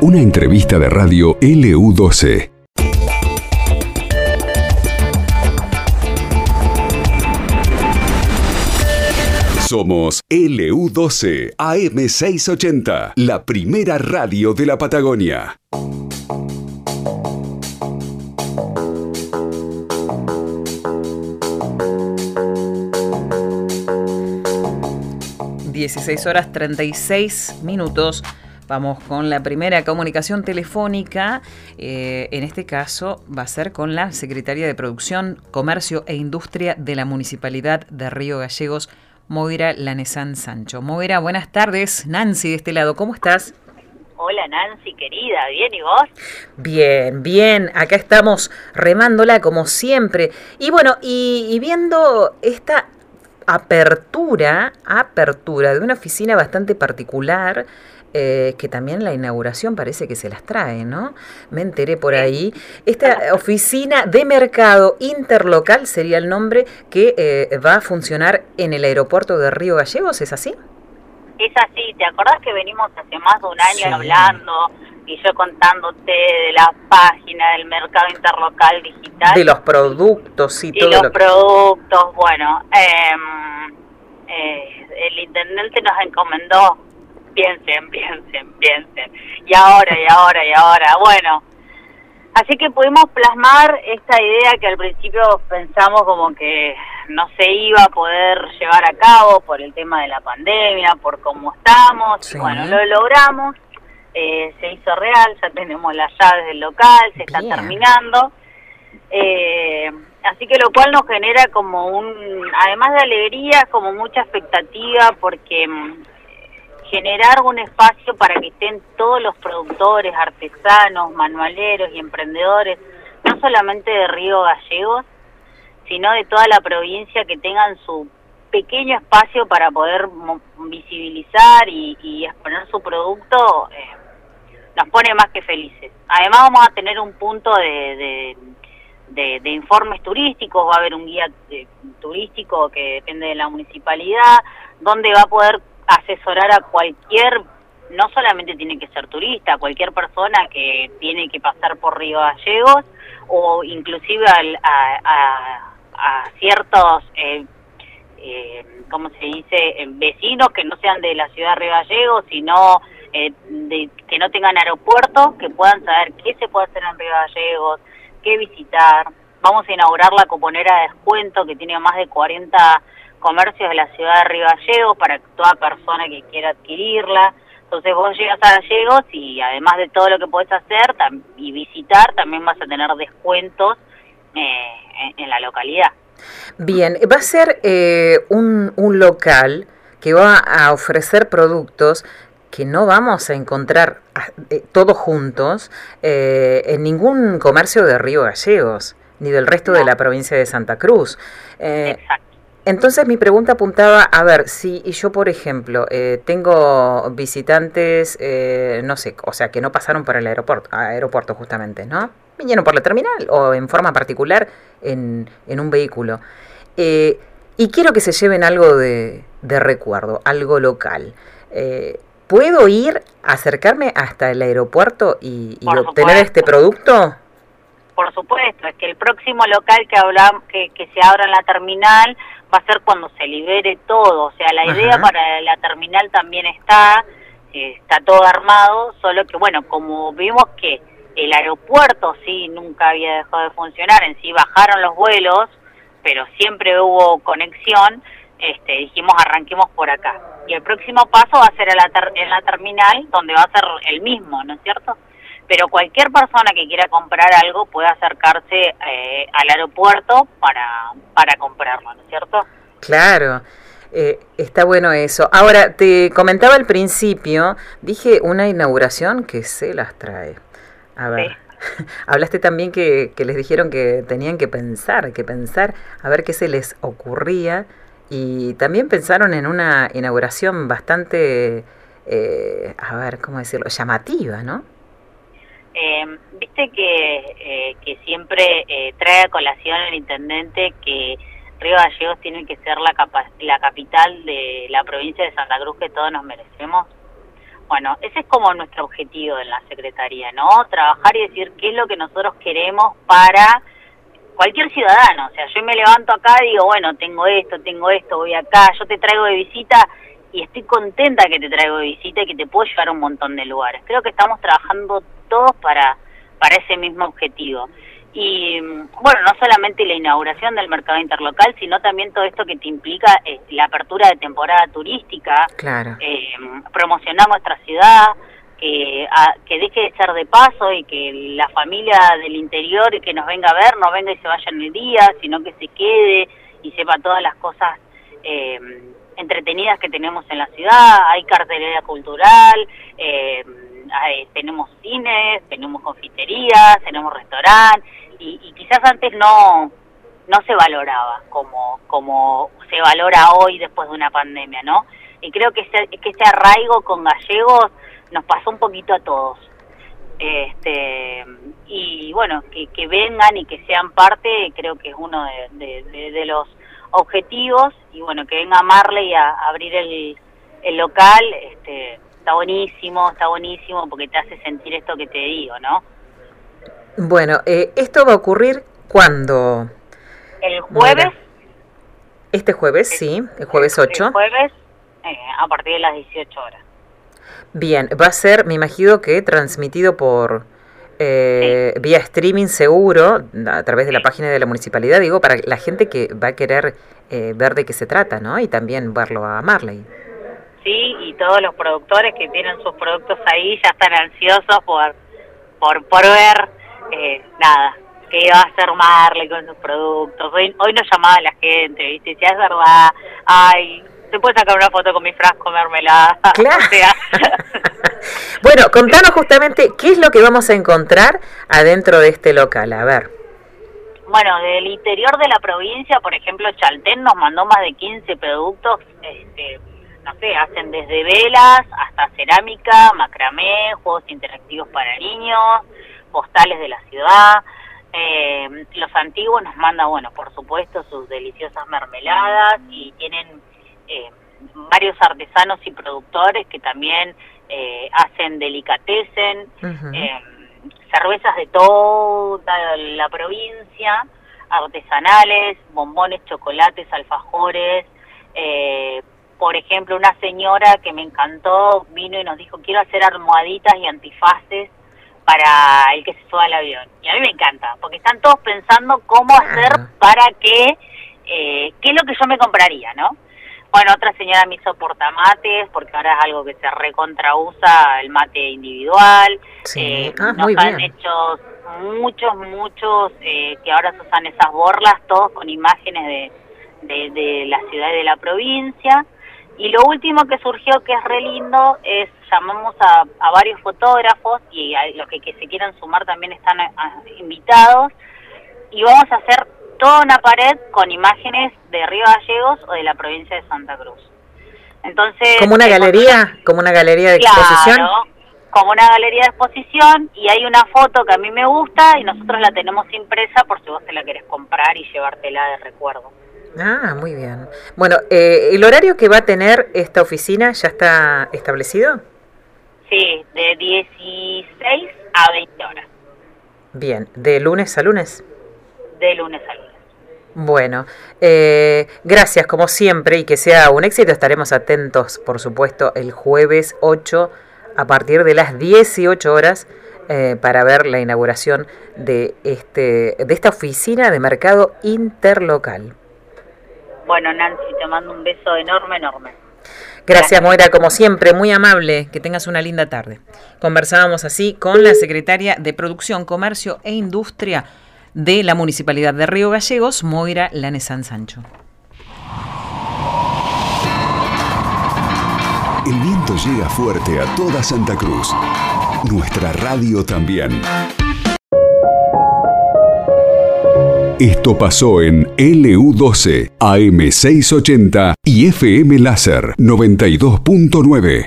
Una entrevista de radio LU12. Somos LU12 AM680, la primera radio de la Patagonia. ...16 horas 36 minutos... Vamos con la primera comunicación telefónica. Eh, en este caso va a ser con la Secretaria de Producción, Comercio e Industria de la Municipalidad de Río Gallegos, Moira Lanesan Sancho. Moira, buenas tardes. Nancy de este lado, ¿cómo estás? Hola Nancy, querida, ¿bien y vos? Bien, bien, acá estamos remándola como siempre. Y bueno, y, y viendo esta apertura, apertura de una oficina bastante particular eh, que también la inauguración parece que se las trae, ¿no? Me enteré por ahí. Esta oficina de mercado interlocal sería el nombre que eh, va a funcionar en el aeropuerto de Río Gallegos, ¿es así? Es así, ¿te acordás que venimos hace más de un año hablando y yo contándote de la página del mercado interlocal digital? De los productos y, todo. los productos, bueno, em, eh, el intendente nos encomendó piensen, piensen, piensen. Y ahora, y ahora, y ahora. Bueno, así que pudimos plasmar esta idea que al principio pensamos como que no se iba a poder llevar a cabo por el tema de la pandemia, por cómo estamos. Bueno, lo logramos. Eh, se hizo real, ya tenemos las llaves del local, se está terminando. Eh, así que lo cual nos genera como un, además de alegría, como mucha expectativa porque mm, generar un espacio para que estén todos los productores, artesanos, manualeros y emprendedores, no solamente de Río Gallegos, sino de toda la provincia que tengan su pequeño espacio para poder visibilizar y, exponer su producto, eh, nos pone más que felices. Además vamos a tener un punto de, de, informes turísticos, va a haber un guía eh, turístico que depende de la municipalidad, donde va a poder asesorar a cualquier, no solamente tiene que ser turista, cualquier persona que tiene que pasar por Río Gallegos o inclusive a, ciertos, eh, eh, ¿cómo se dice?, eh, vecinos que no sean de la ciudad de Río Gallegos, sino eh, de, que no tengan aeropuerto, que puedan saber qué se puede hacer en Río Gallegos, qué visitar. Vamos a inaugurar la coponera de descuento que tiene más de 40 comercios de la ciudad de Río Gallegos para toda persona que quiera adquirirla. Entonces vos llegas a Gallegos y además de todo lo que podés hacer y visitar, también vas a tener descuentos eh, en, la localidad. Bien, va a ser eh, un, un local que va a ofrecer productos que no vamos a encontrar eh, todos juntos en ningún comercio de Río Gallegos, ni del resto de la provincia de Santa Cruz. Exacto. Entonces mi pregunta apuntaba, a ver, si yo por ejemplo eh, tengo visitantes, eh, no sé, o sea, que no pasaron por el aeropuerto, aeropuerto justamente, ¿no? Vinieron por la terminal o en forma particular en, en un vehículo. Eh, y quiero que se lleven algo de, de recuerdo, algo local. ¿Puedo ir, acercarme hasta el aeropuerto y, obtener este producto? Por supuesto, es que el próximo local que, hablamos, que, que se abra en la terminal va a ser cuando se libere todo. O sea, la idea para la terminal también está, eh, está todo armado, solo que, bueno, como vimos que el aeropuerto sí nunca había dejado de funcionar, en sí bajaron los vuelos, pero siempre hubo conexión, este, dijimos arranquemos por acá. Y el próximo paso va a ser en la, en la terminal, donde va a ser el mismo, ¿no es cierto? pero cualquier persona que quiera comprar algo puede acercarse eh, al aeropuerto para, para comprarlo, ¿no es cierto? Claro. Eh, está bueno eso. Ahora, te comentaba al principio, dije una inauguración que se las trae. A ver, hablaste también que, que, les dijeron que tenían que pensar, que pensar, a ver qué se les ocurría. Y también pensaron en una inauguración bastante, eh, a ver, ¿cómo decirlo? Llamativa, ¿no? Eh, Viste que, eh, que siempre eh, trae a colación el intendente que Río Gallegos tiene que ser la, la capital de la provincia de Santa Cruz que todos nos merecemos. Bueno, ese es como nuestro objetivo en la Secretaría, ¿no? Trabajar y decir qué es lo que nosotros queremos para cualquier ciudadano. O sea, yo me levanto acá y digo, bueno, tengo esto, tengo esto, voy acá, yo te traigo de visita y estoy contenta que te traigo de visita y que te puedo llevar a un montón de lugares. Creo que estamos trabajando todos para, para ese mismo objetivo. Y bueno, no solamente la inauguración del mercado interlocal, sino también todo esto que te implica eh, la apertura de temporada turística, claro. eh, promocionar nuestra ciudad, que, que deje de ser de paso y que la familia del interior que nos venga a ver no venga y se vaya en el día, sino que se quede y sepa todas las cosas eh, entretenidas que tenemos en la ciudad. Hay cartelería cultural, eh, tenemos cines, tenemos confiterías, tenemos restaurantes y, quizás antes no no se valoraba como como se valora hoy después de una pandemia, ¿no? Y creo que ese, que ese arraigo con gallegos nos pasó un poquito a todos. Este, y bueno, que, que vengan y que sean parte, creo que es uno de, de, los objetivos. Y bueno, que venga Marley a, abrir el, el local, este, está buenísimo, está buenísimo porque te hace sentir esto que te digo, ¿no? Bueno, eh, ¿esto va a ocurrir cuándo? El jueves. Este jueves, sí, el jueves 8. El jueves eh, a partir de las 18 horas. Bien, va a ser, me imagino que transmitido por eh, vía streaming seguro, a través de la página de la municipalidad, digo, para la gente que va a querer ver de qué se trata, ¿no? Y también verlo a Marley. Sí, y todos los productores que tienen sus productos ahí ya están ansiosos por, por, por ver eh, nada, que va a hacer Marley con sus productos. Hoy, hoy nos llamaba la gente, ¿viste? Si es verdad, ay, ¿te puedes sacar una foto con mi frasco mermelada? Claro. bueno, contanos justamente qué es lo que vamos a encontrar adentro de este local. A ver. Bueno, del interior de la provincia, por ejemplo, Chaltén nos mandó más de 15 productos, este, no sé, hacen desde velas hasta cerámica, macramé, juegos interactivos para niños, postales de la ciudad. Eh, los antiguos nos mandan, bueno, por supuesto, sus deliciosas mermeladas y tienen eh, varios artesanos y productores que también eh, hacen delicatessen, cervezas de toda la provincia, artesanales, bombones, chocolates, alfajores. por ejemplo, una señora que me encantó vino y nos dijo, quiero hacer almohaditas y antifaces para el que se suba al avión. Y a mí me encanta, porque están todos pensando cómo hacer para que, eh, qué es lo que yo me compraría, ¿no? Bueno, otra señora me hizo portamates, porque ahora es algo que se recontrausa el mate individual. Sí. Eh, ah, nos han hecho muchos, muchos, eh, que ahora se usan esas borlas, todos con imágenes de, de, de la ciudad y de la provincia. Y lo último que surgió, que es re lindo, es llamamos a, varios fotógrafos y los que, se quieran sumar también están invitados y vamos a hacer toda una pared con imágenes de Río Gallegos o de la provincia de Santa Cruz. Entonces, como una galería, como una galería de exposición. Como una galería de exposición y hay una foto que a mí me gusta y nosotros la tenemos impresa por si vos te la querés comprar y llevártela de recuerdo. Ah, muy bien. Bueno, eh, ¿el horario que va a tener esta oficina ya está establecido? Sí, de 16 a 20 horas. Bien, ¿de lunes a lunes? De lunes a lunes. Bueno, eh, gracias como siempre y que sea un éxito. Estaremos atentos, por supuesto, el jueves 8 a partir de las 18 horas eh, para ver la inauguración de, este, de esta oficina de mercado interlocal. Bueno, Nancy, te mando un beso enorme, enorme. Gracias, Moira, como siempre, muy amable. Que tengas una linda tarde. Conversábamos así con la secretaria de Producción, Comercio e Industria de la Municipalidad de Río Gallegos, Moira Lanesan Sancho. El viento llega fuerte a toda Santa Cruz. Nuestra radio también. Esto pasó en LU12, AM680 y FM Láser 92.9.